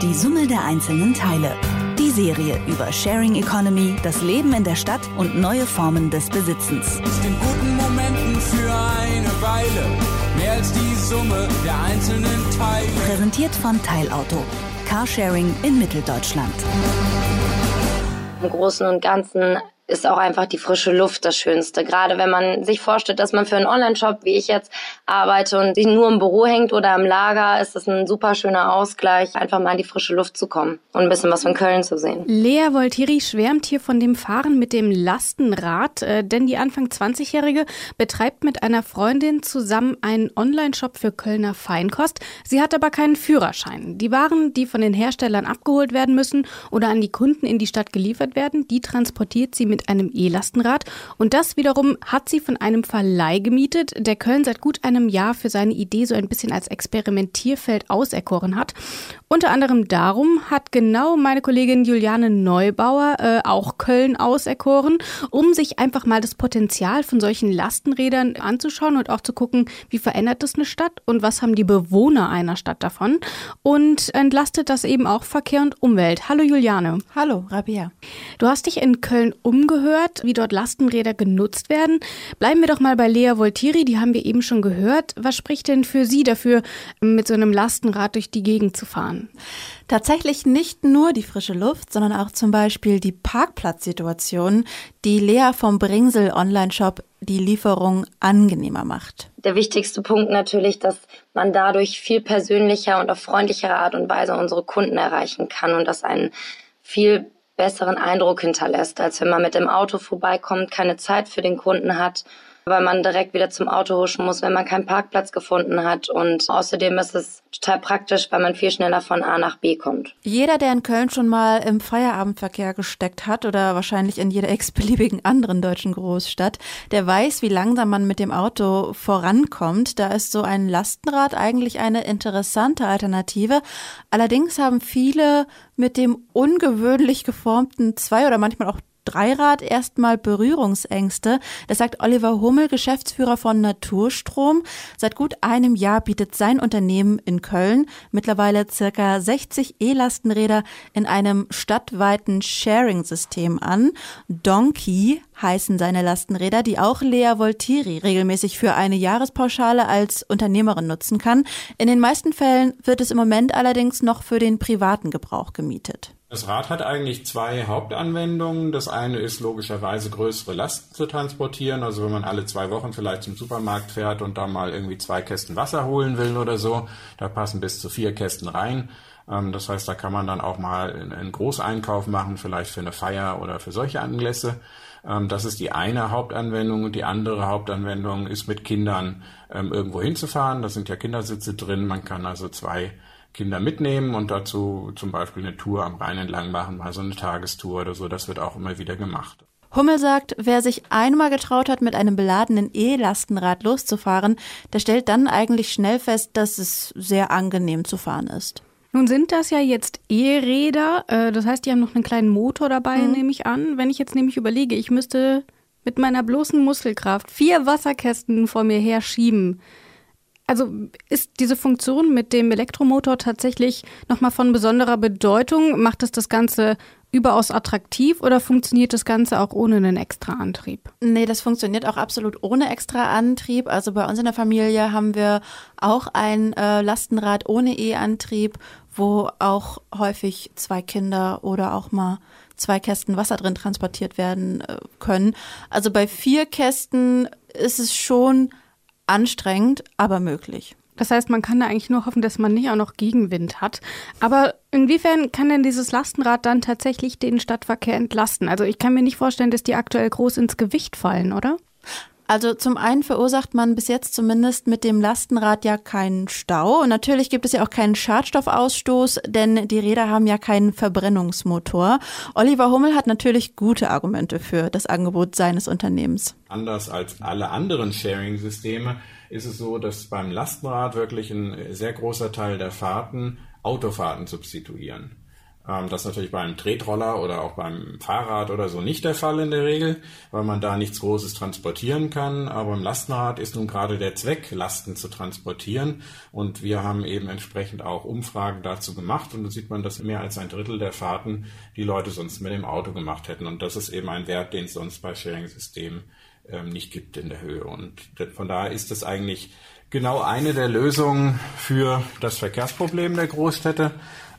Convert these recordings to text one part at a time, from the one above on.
Die Summe der einzelnen Teile. Die Serie über Sharing Economy, das Leben in der Stadt und neue Formen des Besitzens. Den guten Momenten für eine Weile. Mehr als die Summe der einzelnen Teile. Präsentiert von Teilauto. Carsharing in Mitteldeutschland. Im Großen und Ganzen ist auch einfach die frische Luft das Schönste. Gerade wenn man sich vorstellt, dass man für einen Online-Shop, wie ich jetzt arbeite und nur im Büro hängt oder im Lager, ist das ein super schöner Ausgleich, einfach mal in die frische Luft zu kommen und ein bisschen was von Köln zu sehen. Lea Voltiri schwärmt hier von dem Fahren mit dem Lastenrad, äh, denn die Anfang 20-Jährige betreibt mit einer Freundin zusammen einen Online-Shop für Kölner Feinkost. Sie hat aber keinen Führerschein. Die Waren, die von den Herstellern abgeholt werden müssen oder an die Kunden in die Stadt geliefert werden, die transportiert sie mit einem E-Lastenrad und das wiederum hat sie von einem Verleih gemietet, der Köln seit gut einem Jahr für seine Idee so ein bisschen als Experimentierfeld auserkoren hat. Unter anderem darum hat genau meine Kollegin Juliane Neubauer äh, auch Köln auserkoren, um sich einfach mal das Potenzial von solchen Lastenrädern anzuschauen und auch zu gucken, wie verändert das eine Stadt und was haben die Bewohner einer Stadt davon und entlastet das eben auch Verkehr und Umwelt. Hallo Juliane. Hallo Rabia. Du hast dich in Köln umgehört, wie dort Lastenräder genutzt werden. Bleiben wir doch mal bei Lea Voltiri, die haben wir eben schon gehört. Was spricht denn für Sie dafür, mit so einem Lastenrad durch die Gegend zu fahren? Tatsächlich nicht nur die frische Luft, sondern auch zum Beispiel die Parkplatzsituation, die Lea vom Bringsel Online-Shop die Lieferung angenehmer macht. Der wichtigste Punkt natürlich, dass man dadurch viel persönlicher und auf freundlichere Art und Weise unsere Kunden erreichen kann und dass ein viel besseren Eindruck hinterlässt, als wenn man mit dem Auto vorbeikommt, keine Zeit für den Kunden hat weil man direkt wieder zum Auto huschen muss, wenn man keinen Parkplatz gefunden hat. Und außerdem ist es total praktisch, weil man viel schneller von A nach B kommt. Jeder, der in Köln schon mal im Feierabendverkehr gesteckt hat oder wahrscheinlich in jeder x-beliebigen anderen deutschen Großstadt, der weiß, wie langsam man mit dem Auto vorankommt. Da ist so ein Lastenrad eigentlich eine interessante Alternative. Allerdings haben viele mit dem ungewöhnlich geformten zwei oder manchmal auch Dreirad erstmal Berührungsängste. Das sagt Oliver Hummel, Geschäftsführer von Naturstrom. Seit gut einem Jahr bietet sein Unternehmen in Köln mittlerweile circa 60 E-Lastenräder in einem stadtweiten Sharing-System an. Donkey heißen seine Lastenräder, die auch Lea Voltiri regelmäßig für eine Jahrespauschale als Unternehmerin nutzen kann. In den meisten Fällen wird es im Moment allerdings noch für den privaten Gebrauch gemietet. Das Rad hat eigentlich zwei Hauptanwendungen. Das eine ist logischerweise größere Lasten zu transportieren. Also wenn man alle zwei Wochen vielleicht zum Supermarkt fährt und da mal irgendwie zwei Kästen Wasser holen will oder so, da passen bis zu vier Kästen rein. Ähm, das heißt, da kann man dann auch mal einen Großeinkauf machen, vielleicht für eine Feier oder für solche Anlässe. Ähm, das ist die eine Hauptanwendung und die andere Hauptanwendung ist mit Kindern ähm, irgendwo hinzufahren. Da sind ja Kindersitze drin. Man kann also zwei Kinder mitnehmen und dazu zum Beispiel eine Tour am Rhein entlang machen, mal so eine Tagestour oder so. Das wird auch immer wieder gemacht. Hummel sagt, wer sich einmal getraut hat, mit einem beladenen E-Lastenrad loszufahren, der stellt dann eigentlich schnell fest, dass es sehr angenehm zu fahren ist. Nun sind das ja jetzt E-Räder, äh, das heißt, die haben noch einen kleinen Motor dabei, mhm. nehme ich an. Wenn ich jetzt nämlich überlege, ich müsste mit meiner bloßen Muskelkraft vier Wasserkästen vor mir her schieben, also ist diese Funktion mit dem Elektromotor tatsächlich nochmal von besonderer Bedeutung? Macht es das Ganze überaus attraktiv oder funktioniert das Ganze auch ohne einen extra Antrieb? Nee, das funktioniert auch absolut ohne extra Antrieb. Also bei uns in der Familie haben wir auch ein äh, Lastenrad ohne E-Antrieb, wo auch häufig zwei Kinder oder auch mal zwei Kästen Wasser drin transportiert werden äh, können. Also bei vier Kästen ist es schon anstrengend, aber möglich. Das heißt, man kann da eigentlich nur hoffen, dass man nicht auch noch Gegenwind hat. Aber inwiefern kann denn dieses Lastenrad dann tatsächlich den Stadtverkehr entlasten? Also ich kann mir nicht vorstellen, dass die aktuell groß ins Gewicht fallen, oder? Also zum einen verursacht man bis jetzt zumindest mit dem Lastenrad ja keinen Stau. Und natürlich gibt es ja auch keinen Schadstoffausstoß, denn die Räder haben ja keinen Verbrennungsmotor. Oliver Hummel hat natürlich gute Argumente für das Angebot seines Unternehmens. Anders als alle anderen Sharing-Systeme ist es so, dass beim Lastenrad wirklich ein sehr großer Teil der Fahrten Autofahrten substituieren. Ähm, das ist natürlich beim Tretroller oder auch beim Fahrrad oder so nicht der Fall in der Regel, weil man da nichts Großes transportieren kann. Aber im Lastenrad ist nun gerade der Zweck, Lasten zu transportieren. Und wir haben eben entsprechend auch Umfragen dazu gemacht. Und da sieht man, dass mehr als ein Drittel der Fahrten die Leute sonst mit dem Auto gemacht hätten. Und das ist eben ein Wert, den es sonst bei Sharing-Systemen ähm, nicht gibt in der Höhe. Und von daher ist es eigentlich genau eine der Lösungen für das Verkehrsproblem der Großstädte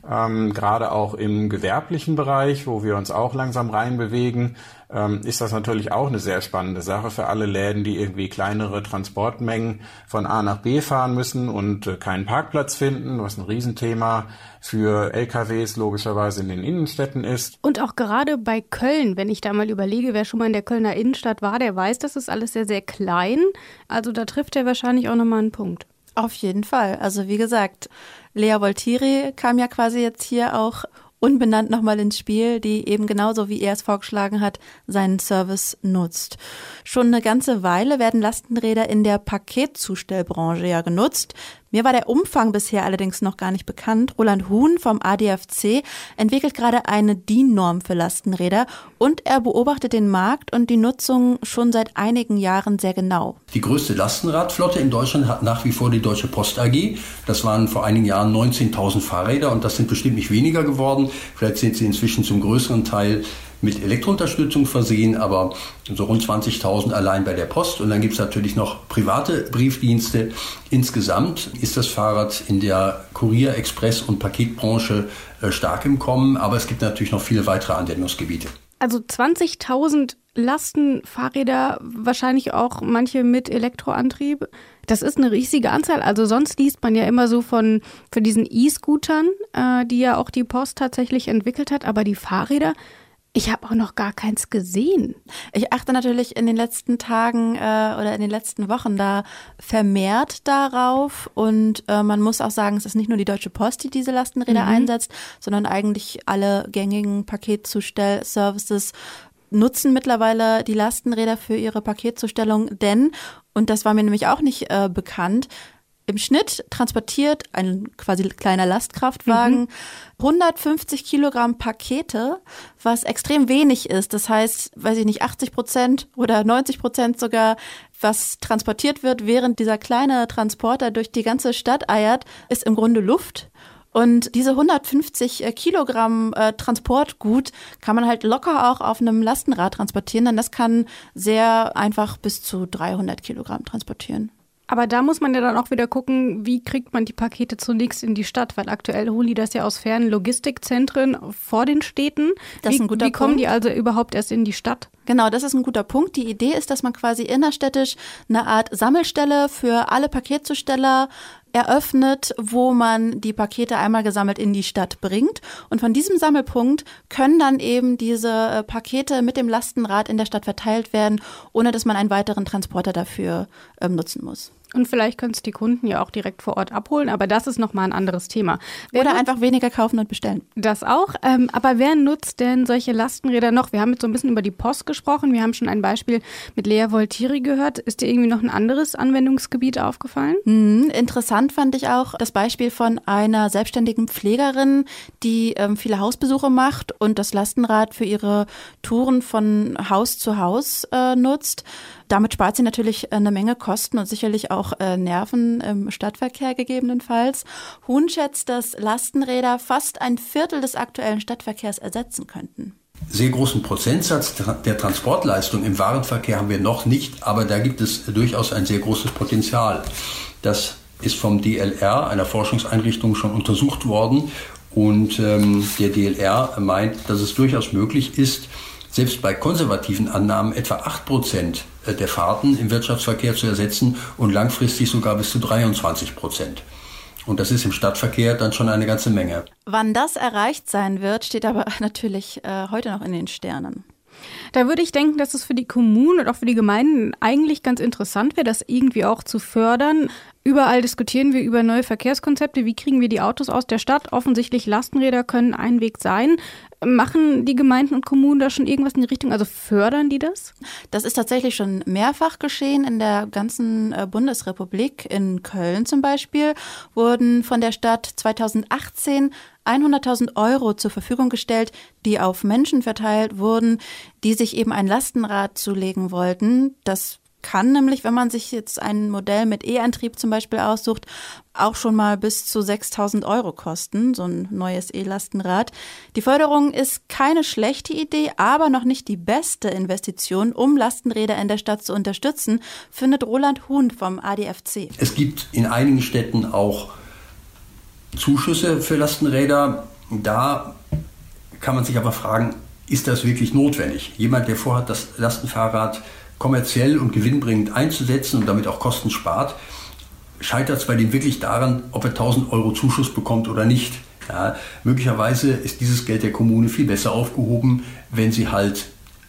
ähm, gerade auch im gewerblichen Bereich, wo wir uns auch langsam reinbewegen, ähm, ist das natürlich auch eine sehr spannende Sache für alle Läden, die irgendwie kleinere Transportmengen von A nach B fahren müssen und äh, keinen Parkplatz finden, was ein Riesenthema für LKWs logischerweise in den Innenstädten ist. Und auch gerade bei Köln, wenn ich da mal überlege, wer schon mal in der Kölner Innenstadt war, der weiß, das ist alles sehr, sehr klein. Also da trifft er wahrscheinlich auch nochmal einen Punkt. Auf jeden Fall. Also wie gesagt, Lea Voltiri kam ja quasi jetzt hier auch unbenannt nochmal ins Spiel, die eben genauso wie er es vorgeschlagen hat, seinen Service nutzt. Schon eine ganze Weile werden Lastenräder in der Paketzustellbranche ja genutzt. Mir war der Umfang bisher allerdings noch gar nicht bekannt. Roland Huhn vom ADFC entwickelt gerade eine DIN-Norm für Lastenräder und er beobachtet den Markt und die Nutzung schon seit einigen Jahren sehr genau. Die größte Lastenradflotte in Deutschland hat nach wie vor die Deutsche Post AG. Das waren vor einigen Jahren 19.000 Fahrräder und das sind bestimmt nicht weniger geworden. Vielleicht sind sie inzwischen zum größeren Teil mit Elektrounterstützung versehen, aber so rund 20.000 allein bei der Post. Und dann gibt es natürlich noch private Briefdienste. Insgesamt ist das Fahrrad in der Kurier-, Express- und Paketbranche äh, stark im Kommen, aber es gibt natürlich noch viele weitere Anwendungsgebiete. Also 20.000 Lastenfahrräder, wahrscheinlich auch manche mit Elektroantrieb. Das ist eine riesige Anzahl. Also sonst liest man ja immer so von, von diesen E-Scootern, äh, die ja auch die Post tatsächlich entwickelt hat. Aber die Fahrräder, ich habe auch noch gar keins gesehen. Ich achte natürlich in den letzten Tagen äh, oder in den letzten Wochen da vermehrt darauf. Und äh, man muss auch sagen, es ist nicht nur die Deutsche Post, die diese Lastenräder mhm. einsetzt, sondern eigentlich alle gängigen Paketzustellservices nutzen mittlerweile die Lastenräder für ihre Paketzustellung, denn, und das war mir nämlich auch nicht äh, bekannt, im Schnitt transportiert ein quasi kleiner Lastkraftwagen mhm. 150 Kilogramm Pakete, was extrem wenig ist. Das heißt, weiß ich nicht, 80 Prozent oder 90 Prozent sogar, was transportiert wird, während dieser kleine Transporter durch die ganze Stadt eiert, ist im Grunde Luft. Und diese 150 äh, Kilogramm äh, Transportgut kann man halt locker auch auf einem Lastenrad transportieren, denn das kann sehr einfach bis zu 300 Kilogramm transportieren. Aber da muss man ja dann auch wieder gucken, wie kriegt man die Pakete zunächst in die Stadt, weil aktuell holen die das ja aus fernen Logistikzentren vor den Städten. Das wie, ist ein guter wie kommen Punkt. die also überhaupt erst in die Stadt? Genau, das ist ein guter Punkt. Die Idee ist, dass man quasi innerstädtisch eine Art Sammelstelle für alle Paketzusteller eröffnet, wo man die Pakete einmal gesammelt in die Stadt bringt. Und von diesem Sammelpunkt können dann eben diese äh, Pakete mit dem Lastenrad in der Stadt verteilt werden, ohne dass man einen weiteren Transporter dafür ähm, nutzen muss. Und vielleicht können es die Kunden ja auch direkt vor Ort abholen, aber das ist nochmal ein anderes Thema. Wer Oder einfach weniger kaufen und bestellen. Das auch. Ähm, aber wer nutzt denn solche Lastenräder noch? Wir haben jetzt so ein bisschen über die Post gesprochen. Wir haben schon ein Beispiel mit Lea Voltiri gehört. Ist dir irgendwie noch ein anderes Anwendungsgebiet aufgefallen? Mhm, interessant fand ich auch das Beispiel von einer selbstständigen Pflegerin, die ähm, viele Hausbesuche macht und das Lastenrad für ihre Touren von Haus zu Haus äh, nutzt. Damit spart sie natürlich äh, eine Menge Kosten und sicherlich auch äh, Nerven im Stadtverkehr gegebenenfalls. Huhn schätzt, dass Lastenräder fast ein Viertel des aktuellen Stadtverkehrs ersetzen könnten. Sehr großen Prozentsatz der Transportleistung im Warenverkehr haben wir noch nicht, aber da gibt es durchaus ein sehr großes Potenzial. Das ist vom DLR, einer Forschungseinrichtung, schon untersucht worden. Und ähm, der DLR meint, dass es durchaus möglich ist, selbst bei konservativen Annahmen etwa 8 Prozent äh, der Fahrten im Wirtschaftsverkehr zu ersetzen und langfristig sogar bis zu 23 Prozent. Und das ist im Stadtverkehr dann schon eine ganze Menge. Wann das erreicht sein wird, steht aber natürlich äh, heute noch in den Sternen. Da würde ich denken, dass es für die Kommunen und auch für die Gemeinden eigentlich ganz interessant wäre, das irgendwie auch zu fördern. Überall diskutieren wir über neue Verkehrskonzepte. Wie kriegen wir die Autos aus der Stadt? Offensichtlich Lastenräder können ein Weg sein. Machen die Gemeinden und Kommunen da schon irgendwas in die Richtung? Also fördern die das? Das ist tatsächlich schon mehrfach geschehen in der ganzen äh, Bundesrepublik. In Köln zum Beispiel wurden von der Stadt 2018 100.000 Euro zur Verfügung gestellt, die auf Menschen verteilt wurden, die sich eben ein Lastenrad zulegen wollten. Das kann nämlich, wenn man sich jetzt ein Modell mit E-Antrieb zum Beispiel aussucht, auch schon mal bis zu 6000 Euro kosten, so ein neues E-Lastenrad. Die Förderung ist keine schlechte Idee, aber noch nicht die beste Investition, um Lastenräder in der Stadt zu unterstützen, findet Roland Huhn vom ADFC. Es gibt in einigen Städten auch Zuschüsse für Lastenräder. Da kann man sich aber fragen, ist das wirklich notwendig? Jemand, der vorhat, das Lastenfahrrad kommerziell und gewinnbringend einzusetzen und damit auch Kosten spart, scheitert es bei dem wirklich daran, ob er 1000 Euro Zuschuss bekommt oder nicht. Ja, möglicherweise ist dieses Geld der Kommune viel besser aufgehoben, wenn sie halt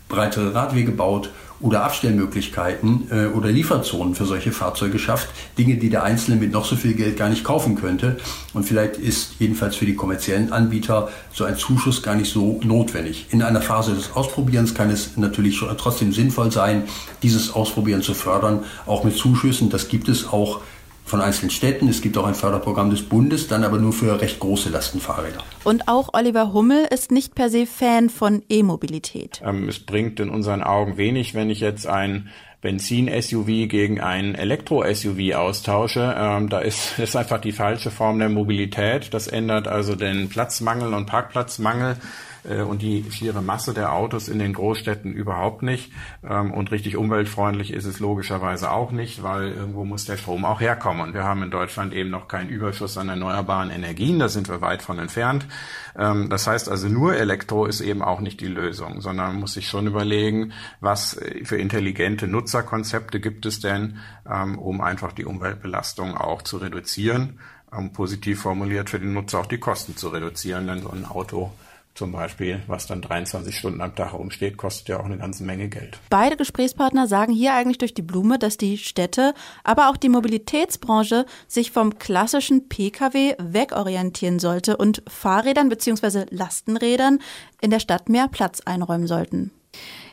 breitere Radwege baut oder Abstellmöglichkeiten äh, oder Lieferzonen für solche Fahrzeuge schafft. Dinge, die der Einzelne mit noch so viel Geld gar nicht kaufen könnte. Und vielleicht ist jedenfalls für die kommerziellen Anbieter so ein Zuschuss gar nicht so notwendig. In einer Phase des Ausprobierens kann es natürlich trotzdem sinnvoll sein, dieses Ausprobieren zu fördern, auch mit Zuschüssen. Das gibt es auch von einzelnen Städten. Es gibt auch ein Förderprogramm des Bundes, dann aber nur für recht große Lastenfahrräder. Und auch Oliver Hummel ist nicht per se Fan von E-Mobilität. Ähm, es bringt in unseren Augen wenig, wenn ich jetzt ein Benzin-SUV gegen ein Elektro-SUV austausche. Ähm, da ist, ist einfach die falsche Form der Mobilität. Das ändert also den Platzmangel und Parkplatzmangel und die schiere Masse der Autos in den Großstädten überhaupt nicht. Ähm, und richtig umweltfreundlich ist es logischerweise auch nicht, weil irgendwo muss der Strom auch herkommen. Und wir haben in Deutschland eben noch keinen Überschuss an erneuerbaren Energien. Da sind wir weit von entfernt. Ähm, das heißt also, nur Elektro ist eben auch nicht die Lösung, sondern man muss sich schon überlegen, was äh, für intelligente Nutzerkonzepte gibt es denn, ähm, um einfach die Umweltbelastung auch zu reduzieren. Positiv formuliert für den Nutzer auch die Kosten zu reduzieren, denn so ein Auto zum Beispiel, was dann 23 Stunden am Tag herumsteht, kostet ja auch eine ganze Menge Geld. Beide Gesprächspartner sagen hier eigentlich durch die Blume, dass die Städte, aber auch die Mobilitätsbranche sich vom klassischen Pkw wegorientieren sollte und Fahrrädern bzw. Lastenrädern in der Stadt mehr Platz einräumen sollten.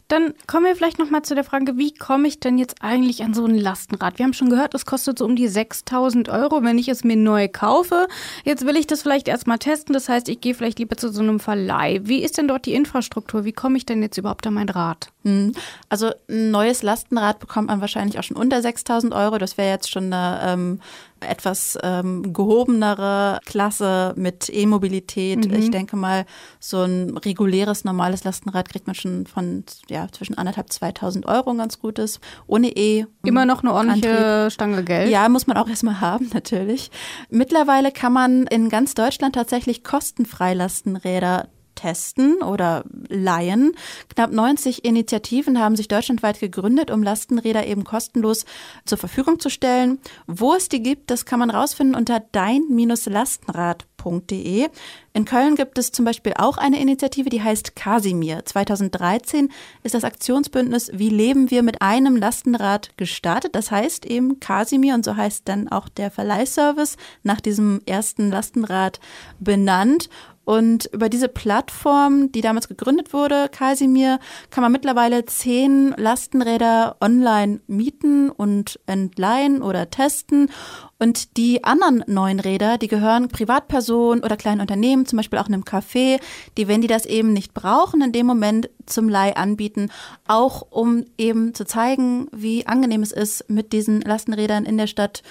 Dann kommen wir vielleicht noch mal zu der Frage, wie komme ich denn jetzt eigentlich an so ein Lastenrad? Wir haben schon gehört, es kostet so um die 6000 Euro, wenn ich es mir neu kaufe. Jetzt will ich das vielleicht erstmal testen. Das heißt, ich gehe vielleicht lieber zu so einem Verleih. Wie ist denn dort die Infrastruktur? Wie komme ich denn jetzt überhaupt an mein Rad? Hm. Also ein neues Lastenrad bekommt man wahrscheinlich auch schon unter 6000 Euro. Das wäre jetzt schon eine ähm, etwas ähm, gehobenere Klasse mit E-Mobilität. Mhm. Ich denke mal, so ein reguläres, normales Lastenrad kriegt man schon von ja, zwischen anderthalb, 2000 Euro ein ganz gutes. Ohne E. Immer noch eine ordentliche Antrieb. Stange Geld. Ja, muss man auch erstmal haben, natürlich. Mittlerweile kann man in ganz Deutschland tatsächlich kostenfrei Lastenräder testen oder leihen. Knapp 90 Initiativen haben sich deutschlandweit gegründet, um Lastenräder eben kostenlos zur Verfügung zu stellen. Wo es die gibt, das kann man rausfinden unter dein-lastenrad.de. In Köln gibt es zum Beispiel auch eine Initiative, die heißt Casimir. 2013 ist das Aktionsbündnis Wie leben wir mit einem Lastenrad gestartet. Das heißt eben Casimir und so heißt dann auch der Verleihservice nach diesem ersten Lastenrad benannt. Und über diese Plattform, die damals gegründet wurde, Casimir, kann man mittlerweile zehn Lastenräder online mieten und entleihen oder testen. Und die anderen neuen Räder, die gehören Privatpersonen oder kleinen Unternehmen, zum Beispiel auch einem Café, die, wenn die das eben nicht brauchen, in dem Moment zum Leih anbieten, auch um eben zu zeigen, wie angenehm es ist, mit diesen Lastenrädern in der Stadt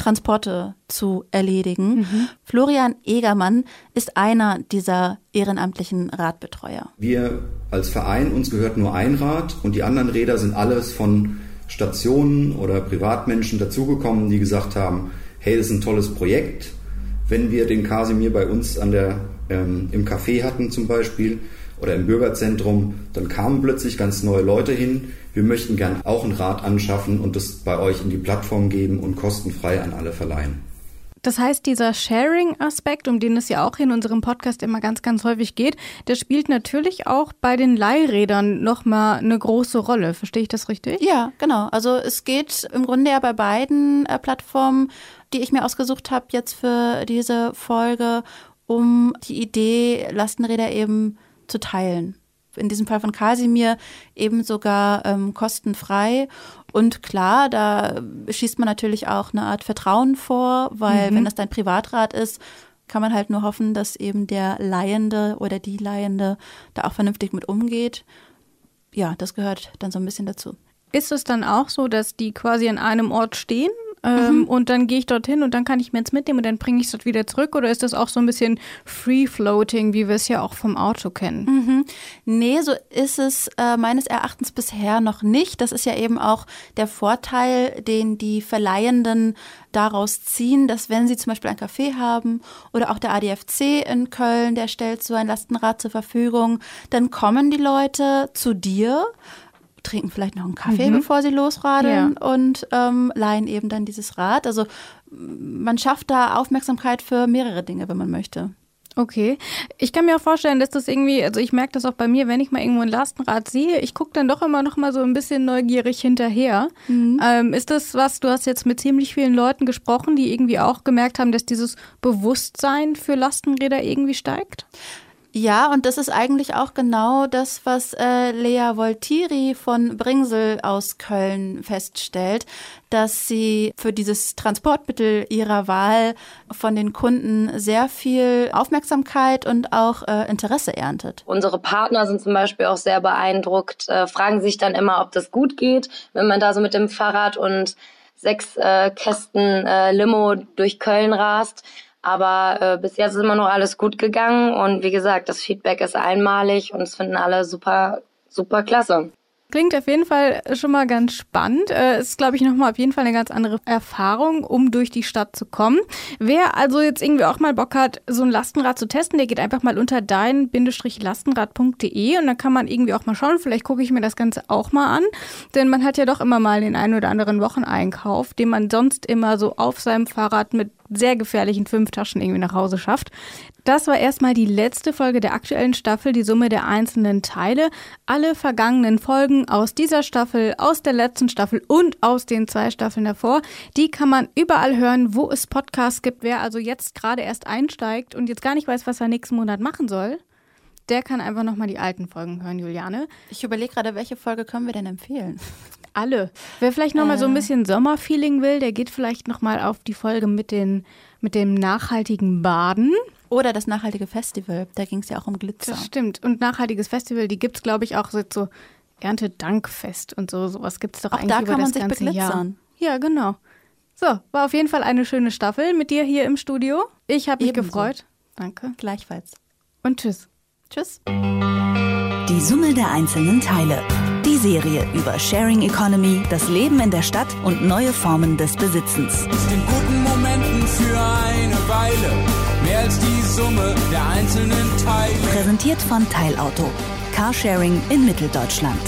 Transporte zu erledigen. Mhm. Florian Egermann ist einer dieser ehrenamtlichen Radbetreuer. Wir als Verein, uns gehört nur ein Rad und die anderen Räder sind alles von Stationen oder Privatmenschen dazugekommen, die gesagt haben, hey, das ist ein tolles Projekt. Wenn wir den Kasimir bei uns an der, ähm, im Café hatten zum Beispiel, oder im Bürgerzentrum, dann kamen plötzlich ganz neue Leute hin. Wir möchten gern auch ein Rad anschaffen und das bei euch in die Plattform geben und kostenfrei an alle verleihen. Das heißt, dieser Sharing-Aspekt, um den es ja auch in unserem Podcast immer ganz, ganz häufig geht, der spielt natürlich auch bei den Leihrädern nochmal eine große Rolle. Verstehe ich das richtig? Ja, genau. Also es geht im Grunde ja bei beiden äh, Plattformen, die ich mir ausgesucht habe jetzt für diese Folge, um die Idee, Lastenräder eben zu teilen in diesem Fall von Kasimir eben sogar ähm, kostenfrei. Und klar, da schießt man natürlich auch eine Art Vertrauen vor, weil mhm. wenn das dein Privatrat ist, kann man halt nur hoffen, dass eben der Leihende oder die Leihende da auch vernünftig mit umgeht. Ja, das gehört dann so ein bisschen dazu. Ist es dann auch so, dass die quasi an einem Ort stehen ähm, mhm. Und dann gehe ich dorthin und dann kann ich mir jetzt mitnehmen und dann bringe ich es dort wieder zurück? Oder ist das auch so ein bisschen Free-Floating, wie wir es ja auch vom Auto kennen? Mhm. Nee, so ist es äh, meines Erachtens bisher noch nicht. Das ist ja eben auch der Vorteil, den die Verleihenden daraus ziehen, dass wenn sie zum Beispiel ein Café haben oder auch der ADFC in Köln, der stellt so ein Lastenrad zur Verfügung, dann kommen die Leute zu dir trinken vielleicht noch einen Kaffee, mhm. bevor sie losradeln ja. und ähm, leihen eben dann dieses Rad. Also man schafft da Aufmerksamkeit für mehrere Dinge, wenn man möchte. Okay. Ich kann mir auch vorstellen, dass das irgendwie, also ich merke das auch bei mir, wenn ich mal irgendwo ein Lastenrad sehe, ich gucke dann doch immer noch mal so ein bisschen neugierig hinterher. Mhm. Ähm, ist das was, du hast jetzt mit ziemlich vielen Leuten gesprochen, die irgendwie auch gemerkt haben, dass dieses Bewusstsein für Lastenräder irgendwie steigt? Ja, und das ist eigentlich auch genau das, was äh, Lea Voltiri von Bringsel aus Köln feststellt, dass sie für dieses Transportmittel ihrer Wahl von den Kunden sehr viel Aufmerksamkeit und auch äh, Interesse erntet. Unsere Partner sind zum Beispiel auch sehr beeindruckt, äh, fragen sich dann immer, ob das gut geht, wenn man da so mit dem Fahrrad und sechs äh, Kästen äh, Limo durch Köln rast. Aber äh, bis jetzt ist immer noch alles gut gegangen und wie gesagt, das Feedback ist einmalig und es finden alle super, super klasse. Klingt auf jeden Fall schon mal ganz spannend. Äh, ist, glaube ich, nochmal auf jeden Fall eine ganz andere Erfahrung, um durch die Stadt zu kommen. Wer also jetzt irgendwie auch mal Bock hat, so ein Lastenrad zu testen, der geht einfach mal unter dein-lastenrad.de und dann kann man irgendwie auch mal schauen. Vielleicht gucke ich mir das Ganze auch mal an. Denn man hat ja doch immer mal den einen oder anderen Wocheneinkauf, den man sonst immer so auf seinem Fahrrad mit sehr gefährlichen fünf Taschen irgendwie nach Hause schafft. Das war erstmal die letzte Folge der aktuellen Staffel, die Summe der einzelnen Teile. Alle vergangenen Folgen aus dieser Staffel, aus der letzten Staffel und aus den zwei Staffeln davor, die kann man überall hören, wo es Podcasts gibt. Wer also jetzt gerade erst einsteigt und jetzt gar nicht weiß, was er nächsten Monat machen soll, der kann einfach nochmal die alten Folgen hören, Juliane. Ich überlege gerade, welche Folge können wir denn empfehlen? Alle. Wer vielleicht nochmal äh. so ein äh. bisschen Sommerfeeling will, der geht vielleicht nochmal auf die Folge mit, den, mit dem nachhaltigen Baden. Oder das nachhaltige Festival, da ging es ja auch um Glitzer. Das stimmt. Und nachhaltiges Festival, die gibt es, glaube ich, auch so Erntedankfest und so. Sowas gibt es doch auch eigentlich da kann über das man sich ganze Jahr. Ja, genau. So, war auf jeden Fall eine schöne Staffel mit dir hier im Studio. Ich habe mich Ebenso. gefreut. Danke. Gleichfalls. Und tschüss. Tschüss. Die Summe der einzelnen Teile. Die Serie über Sharing Economy, das Leben in der Stadt und neue Formen des Besitzens. In guten Momenten für eine Weile, mehr als die Summe der einzelnen Teile. Präsentiert von Teilauto. Carsharing in Mitteldeutschland.